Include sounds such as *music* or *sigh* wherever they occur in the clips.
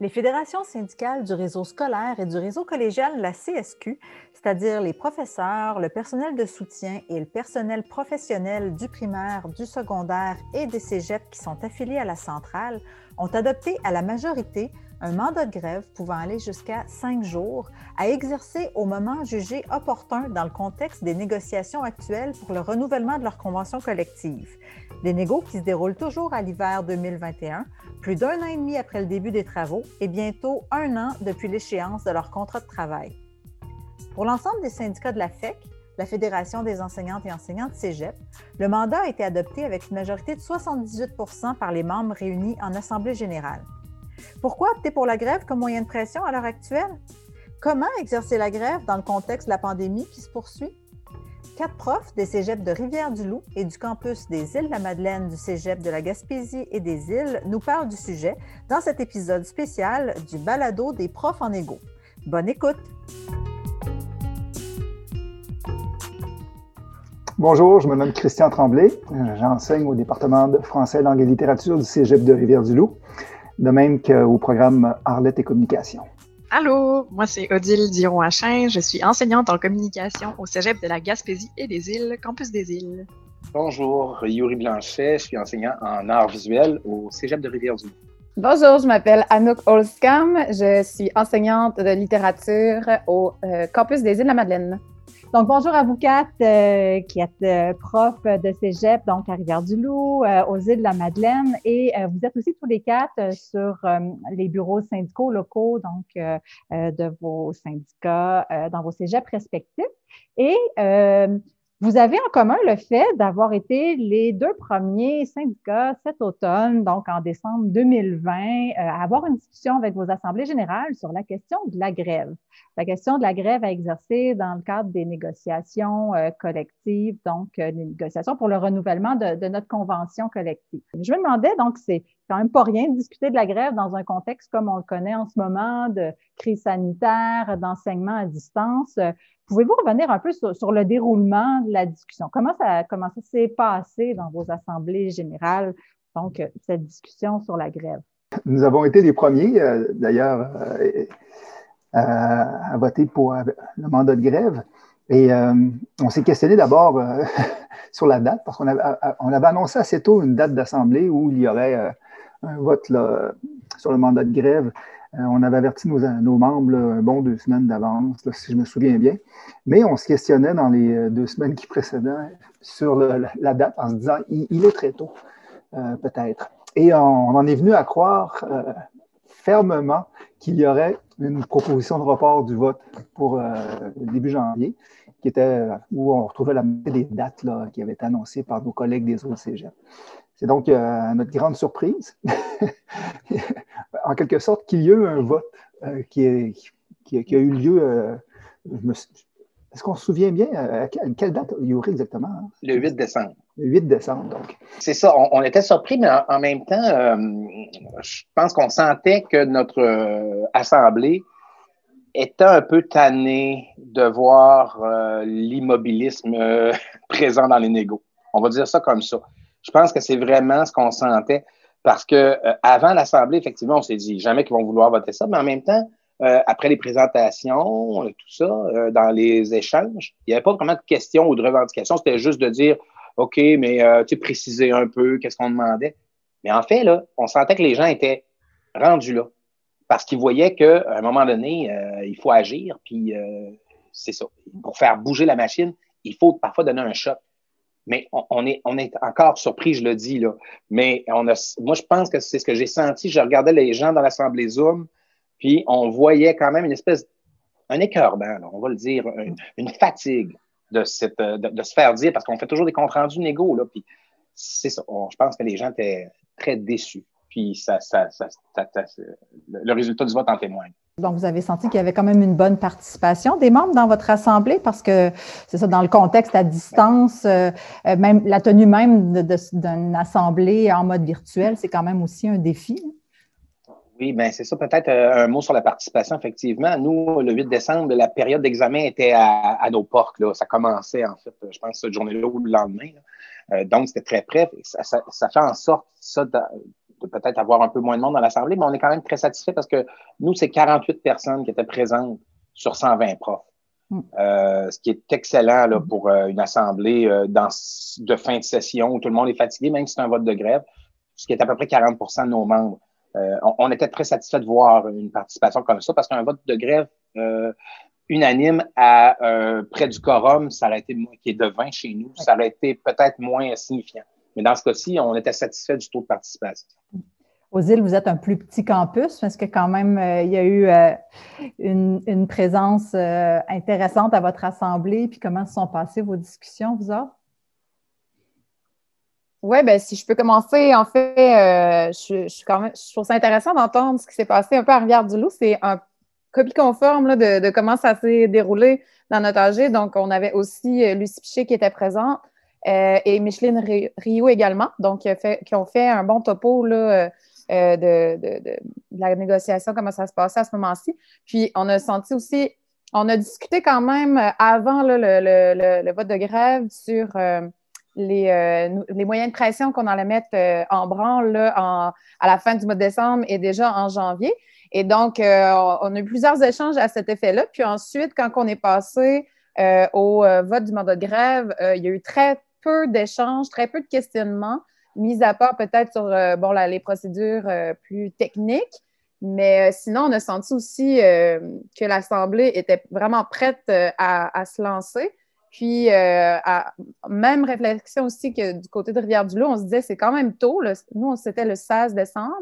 Les fédérations syndicales du réseau scolaire et du réseau collégial, la CSQ, c'est-à-dire les professeurs, le personnel de soutien et le personnel professionnel du primaire, du secondaire et des cégeps qui sont affiliés à la centrale, ont adopté à la majorité un mandat de grève pouvant aller jusqu'à cinq jours à exercer au moment jugé opportun dans le contexte des négociations actuelles pour le renouvellement de leur convention collective. Des négos qui se déroulent toujours à l'hiver 2021, plus d'un an et demi après le début des travaux et bientôt un an depuis l'échéance de leur contrat de travail. Pour l'ensemble des syndicats de la FEC, la Fédération des enseignantes et enseignants de Cégep, le mandat a été adopté avec une majorité de 78% par les membres réunis en Assemblée générale. Pourquoi opter pour la grève comme moyen de pression à l'heure actuelle? Comment exercer la grève dans le contexte de la pandémie qui se poursuit? Quatre profs des cégeps de Rivière-du-Loup et du campus des Îles-la-Madeleine du cégep de la Gaspésie et des Îles nous parlent du sujet dans cet épisode spécial du balado des profs en égo. Bonne écoute! Bonjour, je me Christian Tremblay. J'enseigne au département de français, langue et littérature du cégep de Rivière-du-Loup de même qu'au programme Arlette et Communication. Allô, moi c'est Odile Diron-Achin, je suis enseignante en communication au Cégep de la Gaspésie et des Îles, campus des Îles. Bonjour, Yuri Blanchet, je suis enseignant en art visuel au Cégep de Rivière-du-Loup. Bonjour, je m'appelle Anouk Olskam, je suis enseignante de littérature au euh, campus des Îles-la-Madeleine. Donc, bonjour à vous quatre euh, qui êtes euh, prof de cégep, donc à Rivière-du-Loup, euh, aux îles de la Madeleine, et vous êtes aussi tous les quatre sur les bureaux syndicaux locaux, donc de vos syndicats dans vos cégeps respectifs. Et vous avez en commun le fait d'avoir été les deux premiers syndicats cet automne, donc en décembre 2020, à avoir une discussion avec vos assemblées générales sur la question de la grève la question de la grève à exercer dans le cadre des négociations euh, collectives, donc euh, les négociations pour le renouvellement de, notre convention collective. Je me demandais, donc, c'est quand même pas rien de discuter de la grève dans un contexte comme on le connaît en ce moment, de crise sanitaire, d'enseignement à distance. Pouvez-vous revenir un peu sur, le déroulement de la discussion? Comment ça, s'est passé dans vos assemblées générales, donc, cette discussion sur la grève? Nous avons été les premiers, euh, d'ailleurs, à, voter pour euh, le mandat de grève. Et euh, on s'est questionné d'abord euh, *laughs* sur la date, parce qu'on avait, on avait annoncé assez tôt une date d'assemblée où il y aurait un vote sur le mandat de grève. On avait averti nos, membres un bon deux semaines d'avance, si je me souviens bien. Mais on se questionnait dans les deux semaines qui précédaient sur la, date en se disant il, est très tôt, peut-être. Et on, en est venu à croire fermement qu'il y aurait une proposition de report du vote pour euh, début janvier, qui était où on retrouvait la moitié des dates là, qui avaient été annoncées par nos collègues des autres. C'est donc euh, notre grande surprise, *laughs* en quelque sorte, qu'il y ait eu un vote euh, qui, qui, a eu lieu. Est-ce qu'on se souvient bien à quelle date il y aurait exactement? Le 8 décembre. Le 8 décembre, donc. C'est ça. On, était surpris, mais en, même temps, euh, je pense qu'on sentait que notre euh, assemblée était un peu tannée de voir euh, l'immobilisme *laughs* présent dans les négos. On va dire ça comme ça. Je pense que c'est vraiment ce qu'on sentait parce que avant l'assemblée, effectivement, on s'est dit jamais qu'ils vont vouloir voter ça, mais en même temps, après les présentations, tout ça, dans les échanges, il n'y avait pas vraiment de questions ou de revendications. C'était juste de dire OK, mais euh, tu préciser un peu qu'est-ce qu'on demandait. Mais en fait, là, on sentait que les gens étaient rendus là. Parce qu'ils voyaient qu'à un moment donné, euh, il faut agir, puis euh, c'est ça. Pour faire bouger la machine, il faut parfois donner un choc. Mais on, est, on est encore surpris, je le dis, là. Mais on a, moi, je pense que c'est ce que j'ai senti. Je regardais les gens dans l'Assemblée Zoom, puis on voyait quand même une espèce, un écœurement, on va le dire, une fatigue de, cette, euh, de, se faire dire, parce qu'on fait toujours des comptes rendus négaux, là, puis c'est ça. je pense que les gens étaient très déçus. Puis ça, ça, ça, le résultat du vote en témoigne. Donc, vous avez senti qu'il y avait quand même une bonne participation des membres dans votre assemblée parce que c'est ça, dans le contexte à distance, euh, euh, même la tenue même d'une assemblée en mode virtuel, c'est quand même aussi un défi. Oui, bien, c'est ça. Peut-être euh, un mot sur la participation, effectivement. Nous, le 8 décembre, la période d'examen était à, nos portes. Là. Ça commençait, en fait, je pense, cette journée-là ou le lendemain. Donc, c'était très près. Ça, fait en sorte, ça, de, peut peut-être avoir un peu moins de monde dans l'Assemblée, mais on est quand même très satisfait parce que nous, c'est 48 personnes qui étaient présentes sur 120 profs. Mm. Euh, ce qui est excellent là, mm. pour euh, une assemblée euh, dans, de fin de session où tout le monde est fatigué, même si c'est un vote de grève, ce qui est à peu près 40% de nos membres. On, on, était très satisfait de voir une participation comme ça parce qu'un vote de grève unanime à près du quorum, ça aurait été qui est de 20 chez nous, ça aurait été peut-être moins signifiant. Mais dans ce cas-ci, on était satisfait du taux de participation. Aux îles, vous êtes un plus petit campus. Est-ce que quand même, euh, il y a eu euh, une, présence euh, intéressante à votre assemblée? Puis comment se sont passées vos discussions, vous autres? Oui, ben si je peux commencer, en fait, je, je, quand même, je trouve ça intéressant d'entendre ce qui s'est passé un peu à Rivière-du-Loup. C'est un copie conforme de, de, comment ça s'est déroulé dans notre AG. Donc, on avait aussi Lucie Piché qui était présente et Micheline Rio également, donc qui ont fait un bon topo là, euh, de, la négociation, comment ça se passait à ce moment-ci. Puis on a senti aussi, on a discuté quand même euh, avant le, vote de grève sur euh, les, les, moyens de pression qu'on allait mettre en branle à la fin du mois de décembre et déjà en janvier. Et donc, on a eu plusieurs échanges à cet effet-là. Puis ensuite, quand on est passé au vote du mandat de grève, il y a eu très peu d'échanges, très peu de questionnements mis à part peut-être sur euh, bon, les procédures euh, plus techniques. Mais euh, sinon, on a senti aussi que l'Assemblée était vraiment prête à, se lancer. Puis, même réflexion aussi que du côté de Rivière-du-Loup, on se disait c'est quand même tôt. Nous, c'était le 16 décembre.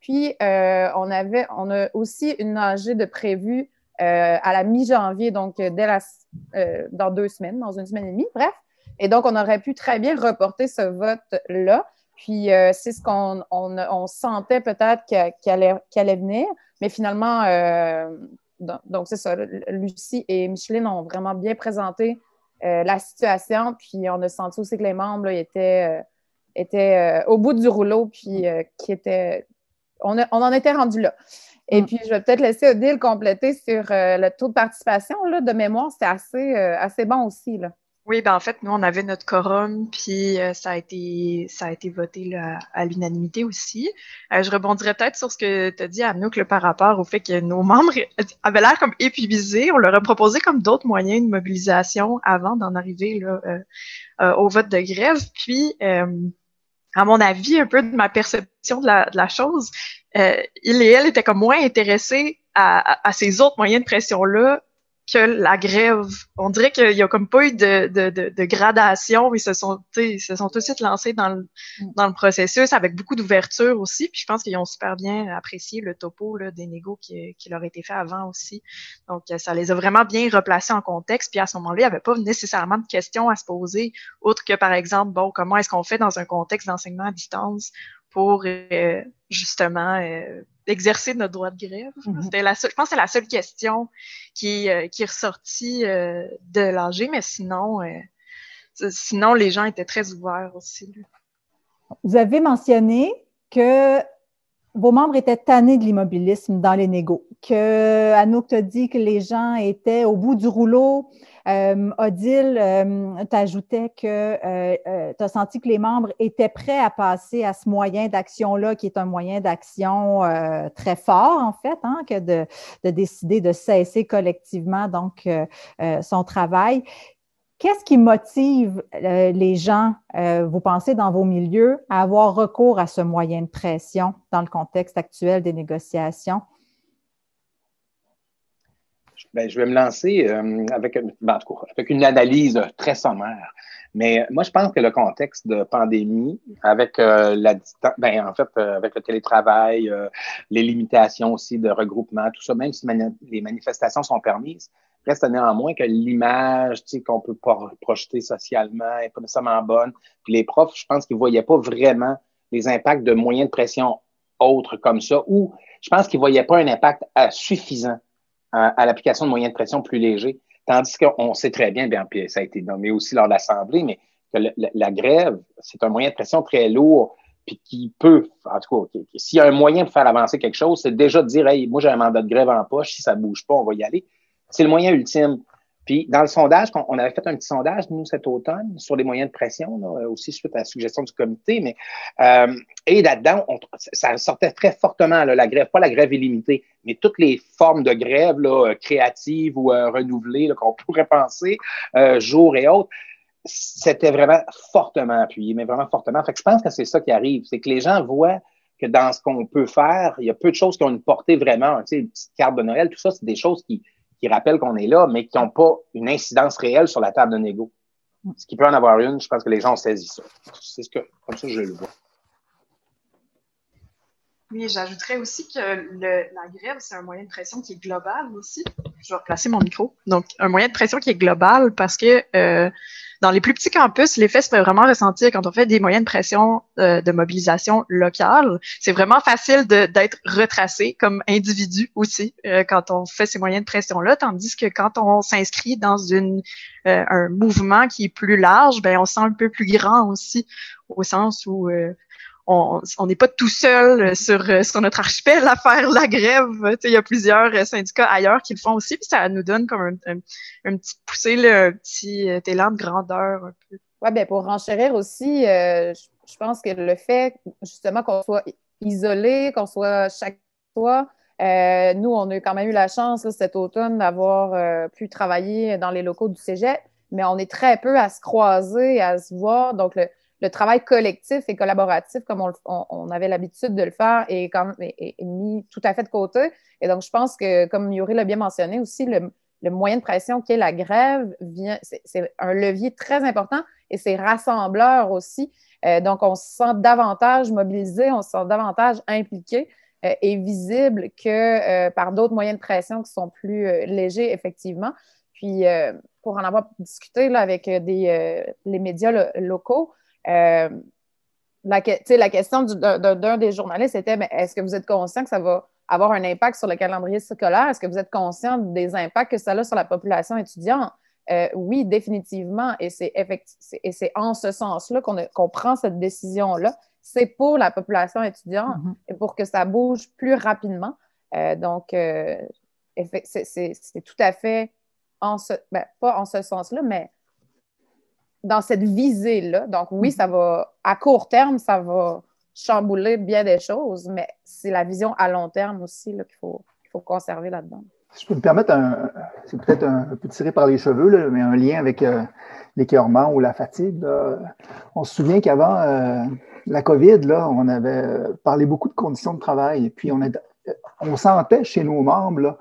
Puis, on, avait, on a aussi une AG de prévu à la mi-janvier, donc dans deux semaines, dans une semaine et demie, bref. Et donc, on aurait pu très bien reporter ce vote-là. Puis euh, c'est ce qu'on on, sentait peut-être qu'il allait, venir. Mais finalement, euh, donc c'est ça, Lucie et Micheline ont vraiment bien présenté euh, la situation. Puis on a senti aussi que les membres étaient, étaient au bout du rouleau, puis qui étaient. On, en était rendu là. Et mm. puis, je vais peut-être laisser Odile compléter sur le taux de participation. Là, de mémoire, c'est assez, assez bon aussi. Là. Oui, ben en fait, nous, on avait notre quorum, puis euh, ça, a été, ça a été voté là, à l'unanimité aussi. Euh, je rebondirais peut-être sur ce que tu as dit, Anouk, là, par rapport au fait que nos membres *laughs* avaient l'air comme épuisés. On leur a proposé comme d'autres moyens de mobilisation avant d'en arriver là, euh, au vote de grève. Puis, à mon avis, un peu de ma perception de la, de la chose, il et elle étaient comme moins intéressés à, à ces autres moyens de pression-là que la grève. On dirait qu'il y a comme pas eu de, de, de, gradation. Ils se sont, ils se sont tout de suite lancés dans le, mm. dans le processus avec beaucoup d'ouverture aussi. Puis je pense qu'ils ont super bien apprécié le topo là, des négos qui, qui leur a été fait avant aussi. Donc ça les a vraiment bien replacés en contexte. Puis à ce moment-là, il n'y avait pas nécessairement de questions à se poser, autre que par exemple, bon, comment est-ce qu'on fait dans un contexte d'enseignement à distance pour euh, justement euh, exercer notre droit de grève. Mm-hmm. C'était la seule, je pense que c'est la seule question qui, euh, qui est ressortie euh, de l'AG, mais sinon, sinon, les gens étaient très ouverts aussi. Vous avez mentionné que vos membres étaient tannés de l'immobilisme dans les négos, que Anouk t'a dit que les gens étaient au bout du rouleau. Euh, Odile euh, t'ajoutait que euh, euh, tu as senti que les membres étaient prêts à passer à ce moyen d'action-là, qui est un moyen d'action très fort, en fait, hein, que de, de, décider de cesser collectivement donc son travail. Qu'est-ce qui motive euh, les gens, euh, vous pensez, dans vos milieux, à avoir recours à ce moyen de pression dans le contexte actuel des négociations? Ben, je vais me lancer euh, avec, ben, avec une analyse très sommaire. Mais moi, je pense que le contexte de pandémie, avec la distance, ben, en fait, avec le télétravail, les limitations aussi de regroupement, tout ça, même si les manifestations sont permises, Reste néanmoins que l'image qu'on peut projeter socialement n'est pas nécessairement bonne. Puis les profs, je pense qu'ils ne voyaient pas vraiment les impacts de moyens de pression autres comme ça, ou je pense qu'ils ne voyaient pas un impact euh, suffisant euh, à, l'application de moyens de pression plus légers. Tandis qu'on sait très bien, bien, puis ça a été nommé aussi lors de l'Assemblée, mais que la, grève, c'est un moyen de pression très lourd, puis qui peut, en tout cas, s'il y a un moyen de faire avancer quelque chose, c'est déjà de dire, hey, moi j'ai un mandat de grève en poche, si ça bouge pas, on va y aller c'est le moyen ultime. Puis dans le sondage, on avait fait un petit sondage, nous, cet automne, sur les moyens de pression, là, aussi suite à la suggestion du comité, mais euh, et là-dedans, ça sortait très fortement, là, la grève, pas la grève illimitée, mais toutes les formes de grève là, créatives ou euh, renouvelées qu'on *laughs* pourrait penser, euh, jour et autres, c'était vraiment fortement appuyé, mais vraiment fortement. Fait que je pense que c'est ça qui arrive, c'est que les gens voient que dans ce qu'on peut faire, il y a peu de choses qui ont une portée vraiment, tu sais, une petite carte de Noël, tout ça, c'est des choses qui qui rappellent qu'on est là, mais qui n'ont pas une incidence réelle sur la table de négo. Ce qui peut en avoir une, je pense que les gens ont saisi ça. C'est ce que, comme ça, je le vois. Oui, j'ajouterais aussi que la grève, c'est un moyen de pression qui est global aussi. Je vais replacer mon micro. Donc, un moyen de pression qui est global parce que euh, dans les plus petits campus, l'effet se fait vraiment ressentir quand on fait des moyens de pression euh, de mobilisation locale. C'est vraiment facile d'être retracé comme individu aussi euh, quand on fait ces moyens de pression-là, tandis que quand on s'inscrit dans un mouvement qui est plus large, ben on se sent un peu plus grand aussi, au sens où on n'est pas tout seul euh, sur, euh, sur notre archipel à faire la grève. Il y a plusieurs euh, syndicats ailleurs qui le font aussi, puis ça nous donne comme un, un, petit poussé, un petit élan de grandeur un peu. Oui, bien pour renchérir aussi, je pense que le fait justement qu'on soit isolé, qu'on soit chaque fois, nous, on a quand même eu la chance cet automne d'avoir pu travailler dans les locaux du Cégep, mais on est très peu à se croiser, à se voir. Donc, le, le travail collectif et collaboratif, comme on, avait l'habitude de le faire, est, mis tout à fait de côté. Et donc, je pense que, comme Yuri l'a bien mentionné aussi, le, moyen de pression qui est la grève, c'est un levier très important et c'est rassembleur aussi. Euh, donc, on se sent davantage mobilisé, on se sent davantage impliqué euh, et visible que euh, par d'autres moyens de pression qui sont plus légers, effectivement. Puis, pour en avoir discuté avec les médias locaux, euh, la, la question d'un des journalistes était est-ce que vous êtes conscient que ça va avoir un impact sur le calendrier scolaire? Est-ce que vous êtes conscient des impacts que ça a sur la population étudiante? Euh, oui, définitivement. Et c'est en ce sens-là qu'on prend cette décision-là. C'est pour la population étudiante mm-hmm. et pour que ça bouge plus rapidement. Euh, donc, c'est tout à fait en ce, ben, pas en ce sens-là, mais dans cette visée-là. Donc, oui, mm-hmm. ça va, à court terme, ça va chambouler bien des choses, mais c'est la vision à long terme aussi qu'il faut, faut conserver là-dedans. Je peux me permettre, c'est peut-être un, peu tiré par les cheveux, mais un lien avec euh, l'écœurement ou la fatigue. On se souvient qu'avant euh, la COVID, là, on avait parlé beaucoup de conditions de travail, et puis on, on sentait chez nos membres là,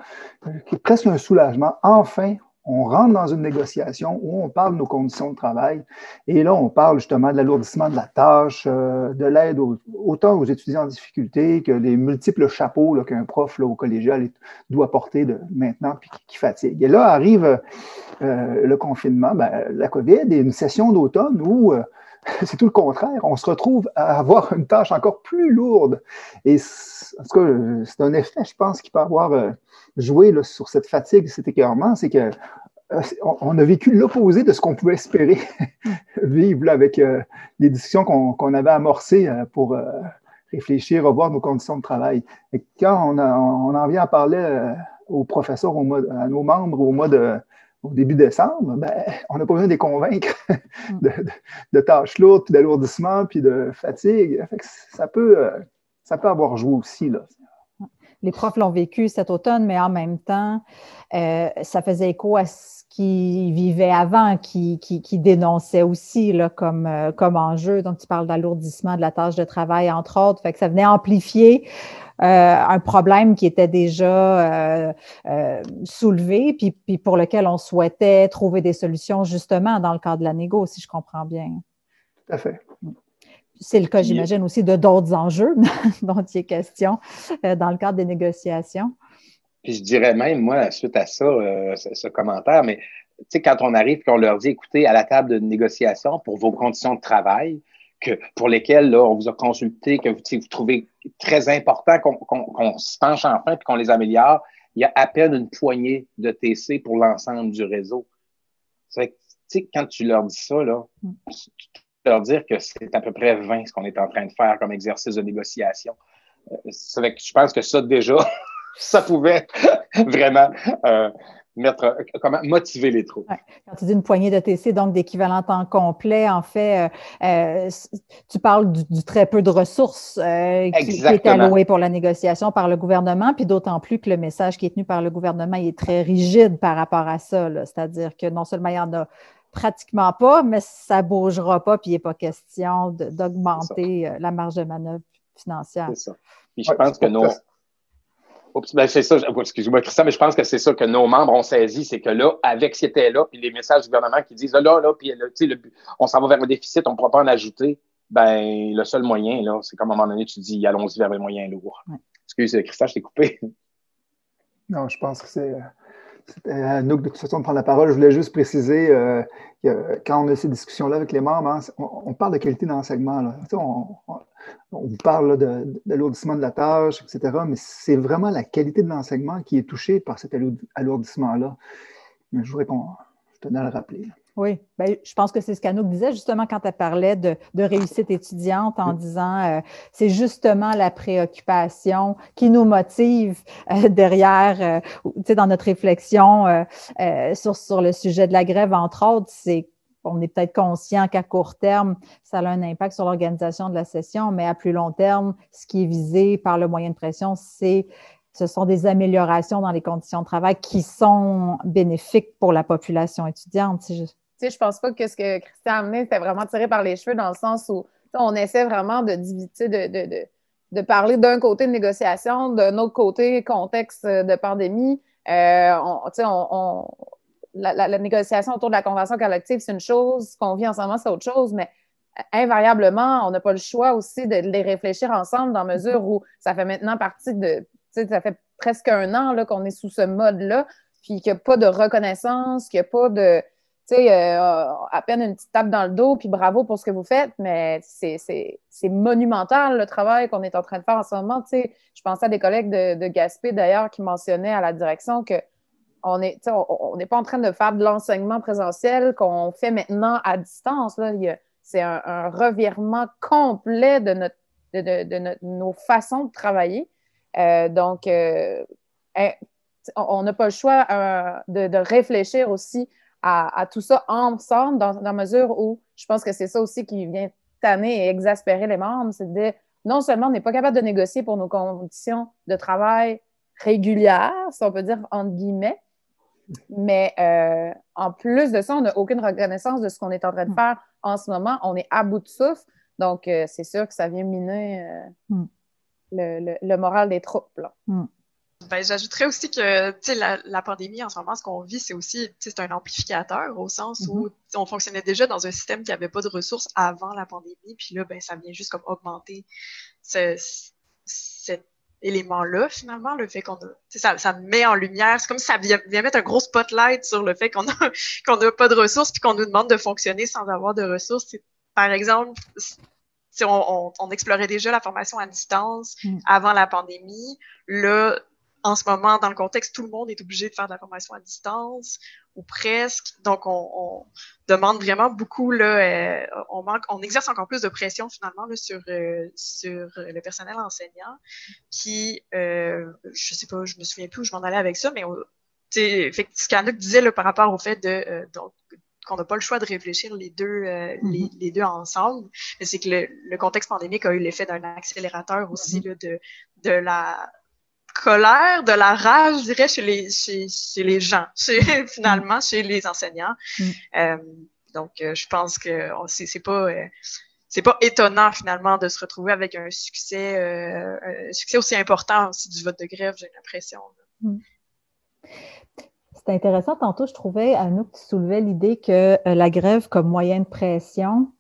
presque un soulagement. Enfin, on rentre dans une négociation où on parle de nos conditions de travail. Et là, on parle justement de l'alourdissement de la tâche, euh, de l'aide autant aux étudiants en difficulté que des multiples chapeaux qu'un prof au collégial doit porter maintenant puis qui, fatigue. Et là arrive euh, le confinement, ben, la COVID et une session d'automne où euh, *laughs* c'est tout le contraire. On se retrouve à avoir une tâche encore plus lourde. Et en tout cas, c'est un effet, je pense, qui peut avoir joué sur cette fatigue, cet écœurement, c'est que euh, on a vécu l'opposé de ce qu'on pouvait espérer *laughs* vivre avec euh, les discussions qu'on avait amorcées euh, pour réfléchir, revoir nos conditions de travail. Et quand on, en vient à parler aux professeurs, à nos membres au mois de, au début décembre, ben, on n'a pas besoin de les convaincre *laughs* de, tâches lourdes, puis d'alourdissement, puis de fatigue. ça, peut, ça peut avoir joué aussi. Là les profs l'ont vécu cet automne, mais en même temps, euh, ça faisait écho à ce qu'ils vivaient avant, qui, qui, qui dénonçaient aussi là, comme, euh, comme enjeu. Donc, tu parles d'alourdissement de la tâche de travail, entre autres. Fait que ça venait amplifier euh, un problème qui était déjà soulevé, puis, puis pour lequel on souhaitait trouver des solutions justement dans le cadre de la négo, si je comprends bien. Tout à fait. C'est le cas, j'imagine, aussi de d'autres enjeux *laughs* dont il est question euh, dans le cadre des négociations. Puis je dirais même, moi, suite à ça, euh, ce, commentaire, mais tu sais, quand on arrive et qu'on leur dit, écoutez, à la table de négociation pour vos conditions de travail, que, pour lesquelles là, on vous a consulté, que vous, vous trouvez très important qu'on se penche enfin et qu'on les améliore, il y a à peine une poignée de TC pour l'ensemble du réseau. C'est tu sais, quand tu leur dis ça, là, mm leur dire que c'est à peu près 20 ce qu'on est en train de faire comme exercice de négociation. Euh, je pense que ça, déjà, *laughs* ça pouvait *laughs* vraiment euh, mettre, euh, comment motiver les troupes. Quand tu dis une poignée de TC, donc d'équivalent temps complet, en fait, euh, euh, tu parles du, très peu de ressources qui, est alloué pour la négociation par le gouvernement, puis d'autant plus que le message qui est tenu par le gouvernement est très rigide par rapport à ça. C'est-à-dire que non seulement il y en a pratiquement pas, mais ça ne bougera pas, puis il n'est pas question d'augmenter la marge de manœuvre financière. C'est ça. Puis je pense que nos, ben c'est ça, excuse-moi Christian, mais je pense que c'est ça que nos membres ont saisi, c'est que là, avec ce qui était là, puis les messages du gouvernement qui disent là, là, puis là, le, on s'en va vers un déficit, on ne pourra pas en ajouter, ben le seul moyen, là, c'est comme à un moment donné, tu dis allons-y vers les moyens lourds. Excuse, Christian, je t'ai coupé. Non, je pense que c'est à nous de toute façon de prendre la parole. Je voulais juste préciser euh, que quand on a ces discussions-là avec les membres, hein, on, parle de qualité d'enseignement. On, on, parle de, l'alourdissement de la tâche, etc. Mais c'est vraiment la qualité de l'enseignement qui est touchée par cet alourdissement-là. Je voudrais qu'on, je à le rappeler. Oui, ben, je pense que c'est ce qu'Anouk disait justement quand elle parlait de, réussite étudiante en disant euh, c'est justement la préoccupation qui nous motive euh, derrière, euh, dans notre réflexion sur, sur le sujet de la grève, entre autres, c'est on est peut-être conscient qu'à court terme, ça a un impact sur l'organisation de la session, mais à plus long terme, ce qui est visé par le moyen de pression, c'est ce sont des améliorations dans les conditions de travail qui sont bénéfiques pour la population étudiante. Si sais, je pense pas que ce que Christian a amené, c'était vraiment tiré par les cheveux dans le sens où on essaie vraiment de, de, de, de parler d'un côté de négociation, d'un autre côté contexte de pandémie. Euh, on, la, négociation autour de la convention collective, c'est une chose, ce qu'on vit en ce moment, c'est autre chose, mais invariablement, on n'a pas le choix aussi de les réfléchir ensemble dans mesure où ça fait maintenant partie de, ça fait presque un an qu'on est sous ce mode-là, puis qu'il n'y a pas de reconnaissance, qu'il n'y a pas de, euh, à peine une petite tape dans le dos, puis bravo pour ce que vous faites, mais c'est monumental le travail qu'on est en train de faire en ce moment. Tu sais, je pensais à des collègues de, de Gaspé d'ailleurs qui mentionnaient à la direction que on n'est on, n'est pas en train de faire de l'enseignement présentiel qu'on fait maintenant à distance. C'est un, revirement complet de, notre, de, de, nos façons de travailler. Euh, donc, euh, on n'a pas le choix de, réfléchir aussi à, tout ça ensemble, dans, la mesure où je pense que c'est ça aussi qui vient tanner et exaspérer les membres, c'est de non seulement on n'est pas capable de négocier pour nos conditions de travail régulières, si on peut dire entre guillemets, mais euh, en plus de ça, on n'a aucune reconnaissance de ce qu'on est en train de faire en ce moment. On est à bout de souffle. Donc, euh, c'est sûr que ça vient miner euh, mm. le, moral des troupes. Là. Mm. Ben, j'ajouterais aussi que la, la pandémie en ce moment, ce qu'on vit, c'est aussi c'est un amplificateur au sens où mm-hmm. on fonctionnait déjà dans un système qui n'avait pas de ressources avant la pandémie, puis là, ben, ça vient juste comme augmenter ce, cet élément-là, finalement, le fait qu'on a, ça, ça met en lumière, c'est comme si ça vient, mettre un gros spotlight sur le fait qu'on a, *laughs* qu'on n'a pas de ressources puis qu'on nous demande de fonctionner sans avoir de ressources. Par exemple, si on, on, explorait déjà la formation à distance mm. avant la pandémie, là, en ce moment, dans le contexte, tout le monde est obligé de faire de la formation à distance ou presque. Donc, on, demande vraiment beaucoup, là, euh, on, manque, on exerce encore plus de pression finalement là, sur, euh, sur le personnel enseignant qui, euh, je sais pas, je me souviens plus où je m'en allais avec ça, mais fait, ce qu'Anouk disait là, par rapport au fait de euh, donc, qu'on n'a pas le choix de réfléchir les deux, mm-hmm. les, deux ensemble, c'est que le, le, contexte pandémique a eu l'effet d'un accélérateur aussi mm-hmm. là, de, de la colère, de la rage, je dirais, chez les, chez, chez les gens, *laughs* chez, finalement, mm. chez les enseignants. Mm. Euh, donc, euh, je pense que c'est pas euh, c'est pas étonnant finalement de se retrouver avec un succès un succès aussi important aussi du vote de grève, j'ai l'impression. Mm. C'est intéressant. Tantôt, je trouvais, que tu soulevais l'idée que la grève comme moyen de pression,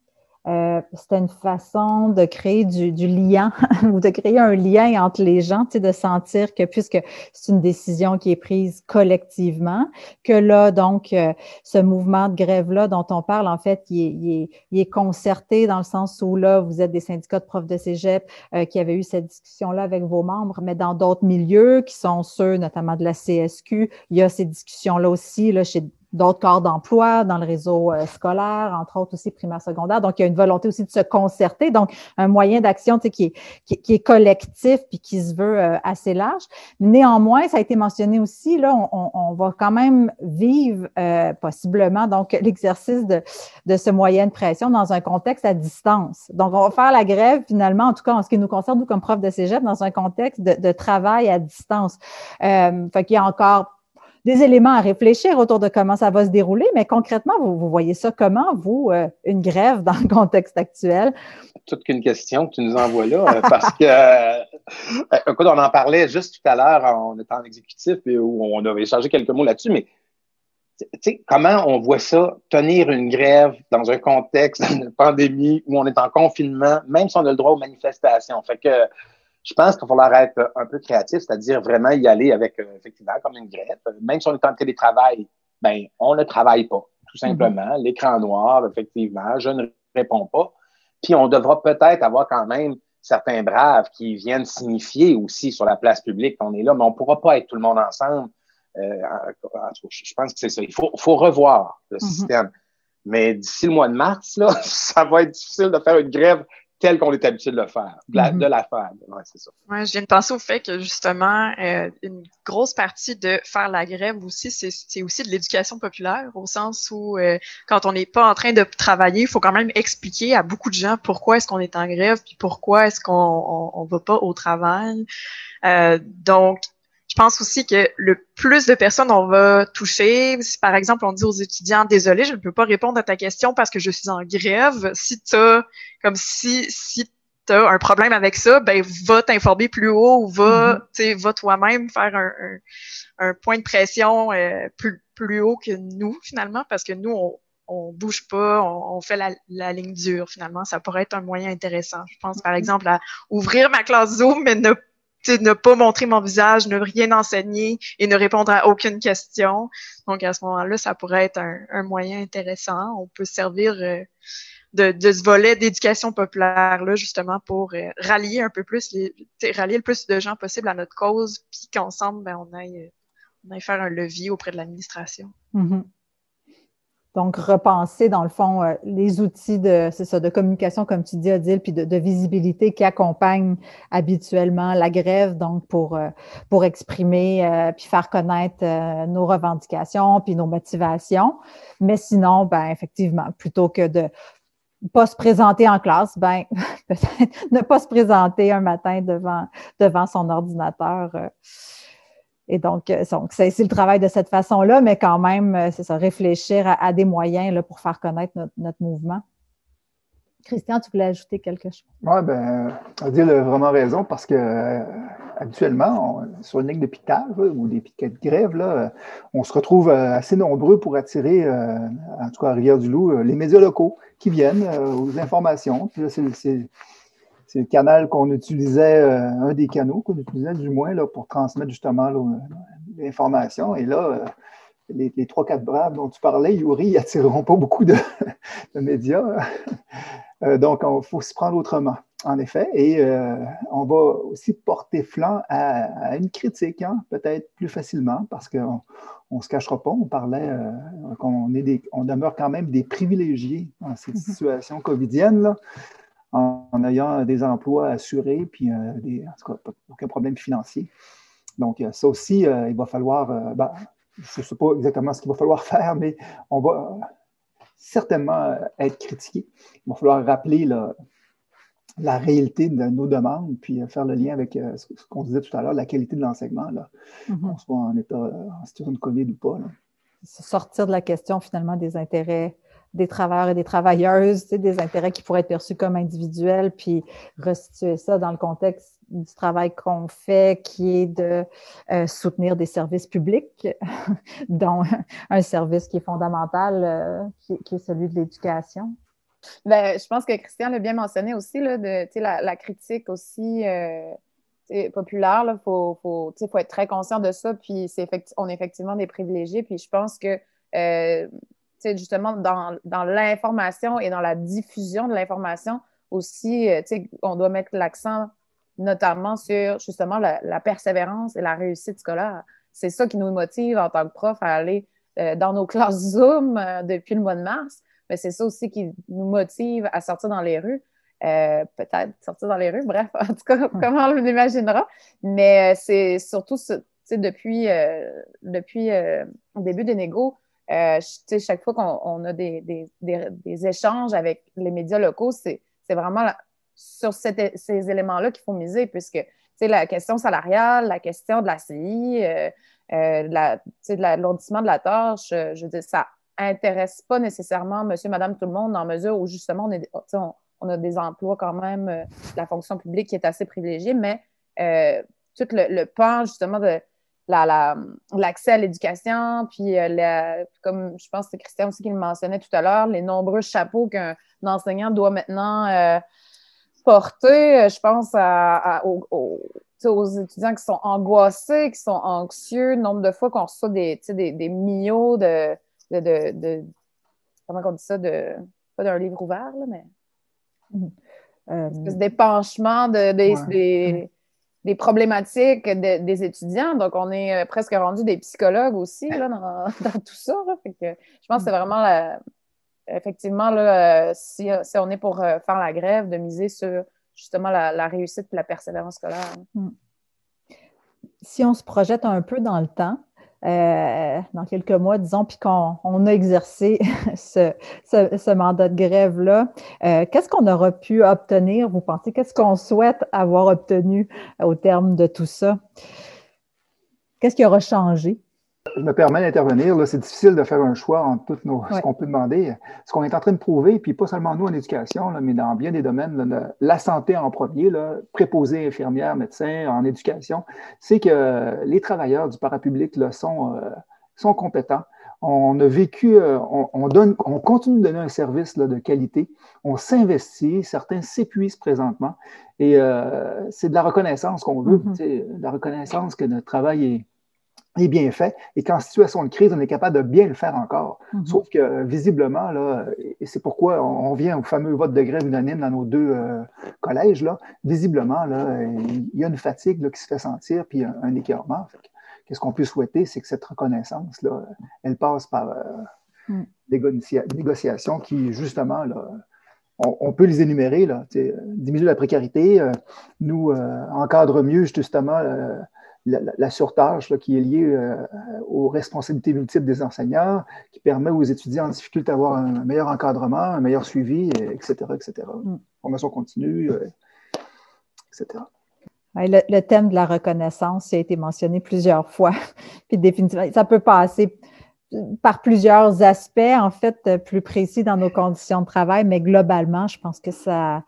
euh, c'était une façon de créer du, lien *laughs* ou de créer un lien entre les gens, tu sais, de sentir que puisque c'est une décision qui est prise collectivement, que là, donc, euh, ce mouvement de grève-là dont on parle, en fait, il est, concerté dans le sens où là, vous êtes des syndicats de profs de cégep euh, qui avaient eu cette discussion-là avec vos membres, mais dans d'autres milieux qui sont ceux notamment de la CSQ, il y a ces discussions-là aussi là, chez d'autres corps d'emploi dans le réseau euh, scolaire, entre autres aussi primaire secondaire. Donc, il y a une volonté aussi de se concerter. Donc, un moyen d'action qui est, qui, qui, est collectif puis qui se veut euh, assez large. Néanmoins, ça a été mentionné aussi, là, on, on va quand même vivre euh, possiblement donc l'exercice de, de ce moyen de pression dans un contexte à distance. Donc, on va faire la grève finalement, en tout cas en ce qui nous concerne, nous comme prof de cégep, dans un contexte de, de travail à distance. Euh, fait qu'il y a encore des éléments à réfléchir autour de comment ça va se dérouler, mais concrètement, vous, voyez ça comment, vous, euh, une grève dans le contexte actuel? Toute qu'une question que tu nous envoies là, euh, parce que, euh, écoute, on en parlait juste tout à l'heure, on était en exécutif, et où on avait échangé quelques mots là-dessus, mais comment on voit ça, tenir une grève dans un contexte *laughs* de pandémie où on est en confinement, même si on a le droit aux manifestations? Fait que, je pense qu'il va falloir être un peu créatif, c'est-à-dire vraiment y aller avec, euh, effectivement, comme une grève. Même si on est en télétravail, ben, on ne travaille pas, tout mhm. simplement. L'écran noir, effectivement, je ne réponds pas. Puis on devra peut-être avoir quand même certains braves qui viennent signifier aussi sur la place publique qu'on est là, mais on ne pourra pas être tout le monde ensemble. Euh, je pense que c'est ça. Il faut, faut revoir le mhm. système. Mais d'ici le mois de mars, là, *laughs* ça va être difficile de faire une grève tel qu'on est habitué de le faire, de la, mm-hmm. faire. Ouais, c'est ça. Ouais, je viens de penser au fait que justement, euh, une grosse partie de faire la grève aussi, c'est aussi de l'éducation populaire, au sens où euh, quand on n'est pas en train de travailler, il faut quand même expliquer à beaucoup de gens pourquoi est-ce qu'on est en grève, puis pourquoi est-ce qu'on on, on va pas au travail. Euh, donc, je pense aussi que le plus de personnes on va toucher, si par exemple on dit aux étudiants, désolé, je ne peux pas répondre à ta question parce que je suis en grève, si tu as, comme si, si tu as un problème avec ça, ben va t'informer plus haut ou va, tu sais, va toi-même faire un, un, point de pression euh, plus, plus haut que nous finalement parce que nous, on, on bouge pas, on, fait la, la, ligne dure finalement. Ça pourrait être un moyen intéressant. Je pense par mm-hmm. exemple à ouvrir ma classe Zoom, mais ne ne pas montrer mon visage, ne rien enseigner et ne répondre à aucune question. Donc, à ce moment-là, ça pourrait être un, moyen intéressant. On peut servir euh, de, de, ce volet d'éducation populaire-là, justement, pour euh, rallier un peu plus, les, rallier le plus de gens possible à notre cause, puis qu'ensemble, ben, on, aille, on aille faire un levier auprès de l'administration. Mm-hmm. Donc, repenser, dans le fond, euh, les outils de, ça, de communication, comme tu dis, Odile, puis de, visibilité qui accompagnent habituellement la grève, donc pour, euh, pour exprimer euh, puis faire connaître nos revendications puis nos motivations. Mais sinon, ben effectivement, plutôt que de pas se présenter en classe, ben *laughs* peut-être ne pas se présenter un matin devant, devant son ordinateur et donc, euh, c'est le travail de cette façon-là, mais quand même, euh, c'est ça, réfléchir à, des moyens là, pour faire connaître notre, mouvement. Christian, tu voulais ajouter quelque chose? Oui, bien, Adil a vraiment raison parce que euh, habituellement, sur une ligne de piquetage ou des piquets de grève, là, on se retrouve assez nombreux pour attirer, en tout cas à Rivière-du-Loup, les médias locaux qui viennent aux informations. Puis c'est c'est le canal qu'on utilisait, euh, un des canaux qu'on utilisait du moins là, pour transmettre justement l'information. Et là, euh, les, trois, quatre braves dont tu parlais, Yuri, *laughs* ils n'attireront pas beaucoup de, médias. Euh, donc, il faut s'y prendre autrement, en effet. Et on va aussi porter flanc à, une critique, hein, peut-être plus facilement, parce qu'on ne se cachera pas. On parlait qu'on on demeure quand même des privilégiés dans cette mm-hmm. situation covidienne. Là en, ayant des emplois assurés, puis euh, des, en tout cas, aucun problème financier. Donc, euh, ça aussi, euh, il va falloir, ben, je ne sais pas exactement ce qu'il va falloir *laughs* faire, mais on va certainement être critiqué. Il va falloir rappeler la réalité de nos demandes, puis faire le lien avec ce qu'on disait tout à l'heure, la qualité de l'enseignement, mm-hmm. qu'on soit en état, en situation de COVID ou pas. Sortir de la question finalement des intérêts des travailleurs et des travailleuses, des intérêts qui pourraient être perçus comme individuels, puis restituer ça dans le contexte du travail qu'on fait, qui est de euh, soutenir des services publics, *laughs* dont *laughs* un service qui est fondamental, euh, qui, est celui de l'éducation. Ben, je pense que Christian l'a bien mentionné aussi, là, de, la, la critique aussi euh, populaire. Il faut, faut, faut, être très conscient de ça. Puis c'est on est effectivement des privilégiés. Puis je pense que justement dans, dans l'information et dans la diffusion de l'information aussi, euh, on doit mettre l'accent notamment sur justement la, persévérance et la réussite scolaire. C'est ça qui nous motive en tant que prof à aller dans nos *laughs* classes Zoom depuis le mois de mars. Mais c'est ça aussi qui nous motive à sortir dans les rues. peut-être sortir dans les rues, bref, *laughs* en tout cas, comment on l'imaginera. Mais c'est surtout depuis, depuis le début des négos, chaque fois qu'on a des, des, des, échanges avec les médias locaux, c'est vraiment sur ces éléments-là qu'il faut miser, puisque la question salariale, la question de la CI, euh, euh, de l'alourdissement de la tâche, euh, je veux dire, ça intéresse pas nécessairement monsieur, madame, tout le monde, dans mesure où justement on, est, on, a des emplois quand même, la fonction publique qui est assez privilégiée, mais tout le, pan justement de l'accès à l'éducation, puis comme je pense que c'est Christian aussi qui le mentionnait tout à l'heure, les nombreux chapeaux qu'un enseignant doit maintenant porter, euh, je pense, à, aux, étudiants qui sont angoissés, qui sont anxieux, le nombre de fois qu'on reçoit des, des, des millions de, de, Comment on dit ça? De, pas d'un livre ouvert, là, mais. Euh, des penchements de, des, des, problématiques des étudiants. Donc, on est euh, presque rendu des psychologues aussi là, dans, *laughs* dans tout ça. Fait que je pense que c'est vraiment la, effectivement, là, euh, si, on est pour euh, faire la grève, de miser sur justement la, réussite et la persévérance scolaire. Hmm. Si on se projette un peu dans le temps, euh, dans quelques mois, disons, puis qu'on a exercé *laughs* ce, mandat de grève-là, qu'est-ce qu'on aura pu obtenir, vous pensez? Qu'est-ce qu'on souhaite avoir obtenu au terme de tout ça? Qu'est-ce qui aura changé? Je me permets d'intervenir. C'est difficile de faire un choix entre tout nos, ce qu'on peut demander. Ce qu'on est en train de prouver, puis pas seulement nous en éducation, mais dans bien des domaines, la santé en premier, là, préposés, infirmières, médecins, en éducation, c'est que les travailleurs du parapublic là, sont, euh, sont compétents. On a vécu, euh, on, donne, on continue de donner un service là, de qualité. On s'investit, certains s'épuisent présentement. Et euh, c'est de la reconnaissance qu'on veut, mm-hmm. de la reconnaissance que notre travail est, est bien fait et qu'en situation de crise, on est capable de bien le faire encore. Mhm. Sauf que visiblement, là, et c'est pourquoi on vient au fameux vote de grève unanime dans nos deux euh, collèges, là, visiblement, là, il y a une fatigue là, qui se fait sentir, puis un, un écœurement. Qu'est-ce qu'on peut souhaiter, c'est que cette reconnaissance, là, elle passe par euh, mm. des négociations qui, justement, là, on, peut les énumérer, là, diminuer la précarité, euh, nous encadre mieux justement la, surtâche qui est liée euh, aux responsabilités multiples des enseignants, qui permet aux étudiants en difficulté d'avoir un meilleur encadrement, un meilleur suivi, etc., etc. Mm. Formation continue, euh, etc. Le, thème de la reconnaissance a été mentionné plusieurs fois. *laughs* Puis définitivement, ça peut passer par plusieurs aspects, en fait, euh, plus précis dans nos conditions de travail, mais globalement, je pense que ça,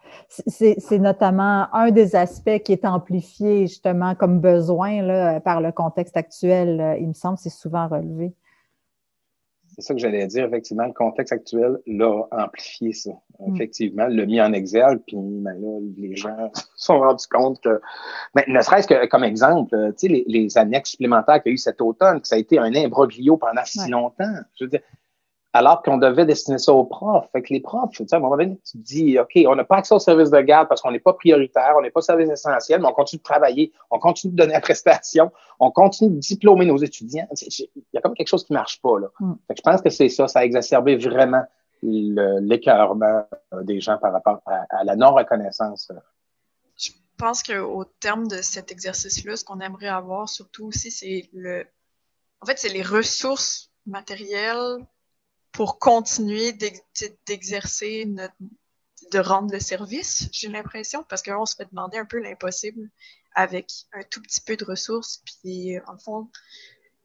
c'est notamment un des aspects qui est amplifié justement comme besoin là, par le contexte actuel. Euh, il me semble, c'est souvent relevé. C'est ça que j'allais dire, effectivement, le contexte actuel l'a amplifié, ça. Mm. Effectivement, l'a mis en exergue, puis ben là, les gens *laughs* se sont rendus compte que, ben, ne serait-ce que comme exemple, tu sais, les, les, annexes supplémentaires qu'il y a eu cet automne, que ça a été un imbroglio pendant si longtemps. Je veux dire, alors qu'on devait destiner ça aux profs. Fait que les profs, tu sais, à un moment donné, tu te dis, OK, on n'a pas accès au service de garde parce qu'on n'est pas prioritaire, on n'est pas service essentiel, mais on continue de travailler, on continue de donner la *laughs* prestation, on continue de diplômer nos étudiants. Il y a comme quelque chose qui ne marche pas, là. Mm. Fait que je pense que c'est ça, ça a exacerbé vraiment l'écœurement des gens par rapport à, la non-reconnaissance. Je pense qu'au terme de cet exercice-là, ce qu'on aimerait avoir surtout aussi, c'est le. En fait, c'est les ressources matérielles pour continuer d'exercer notre de rendre le service, j'ai l'impression, parce qu'on se fait demander un peu l'impossible avec un tout petit peu de ressources, puis en fond,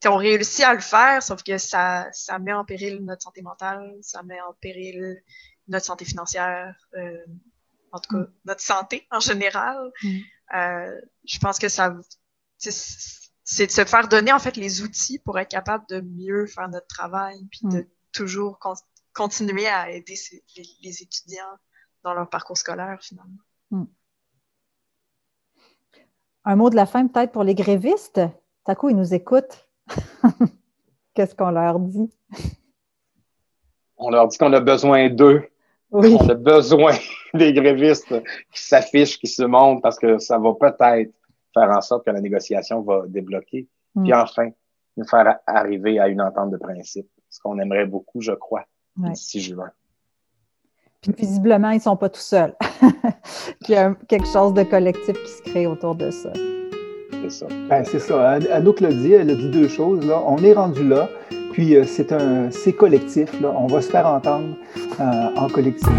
on réussit à le faire, sauf que ça, ça met en péril notre santé mentale, ça met en péril notre santé financière, euh, en tout cas mm. notre santé en général. Mm. Euh, je pense que ça, c'est de se faire donner en fait les outils pour être capable de mieux faire notre travail, puis de toujours continuer à aider les, étudiants dans leur parcours scolaire, finalement. Hmm. Un mot de la fin, peut-être, pour les grévistes? Taco, ils nous écoutent. *laughs* Qu'est-ce qu'on leur dit? On leur dit qu'on a besoin d'eux. On a besoin *laughs* des grévistes qui s'affichent, qui se montrent, parce que ça va peut-être faire en sorte que la négociation va débloquer. Hmm. Puis enfin, nous faire arriver à une entente de principe. Ce qu'on aimerait beaucoup, je crois, Ouais. d'ici juin. Puis visiblement, ils ne sont pas tout seuls. *laughs* Il y a quelque chose de collectif qui se crée autour de ça. C'est ça. Ben, c'est ça. An- Anouk l'a dit, elle a dit deux choses. Là. On est rendu là, puis euh, c'est un, c'est collectif. Là. On va se faire entendre euh, en collectivité.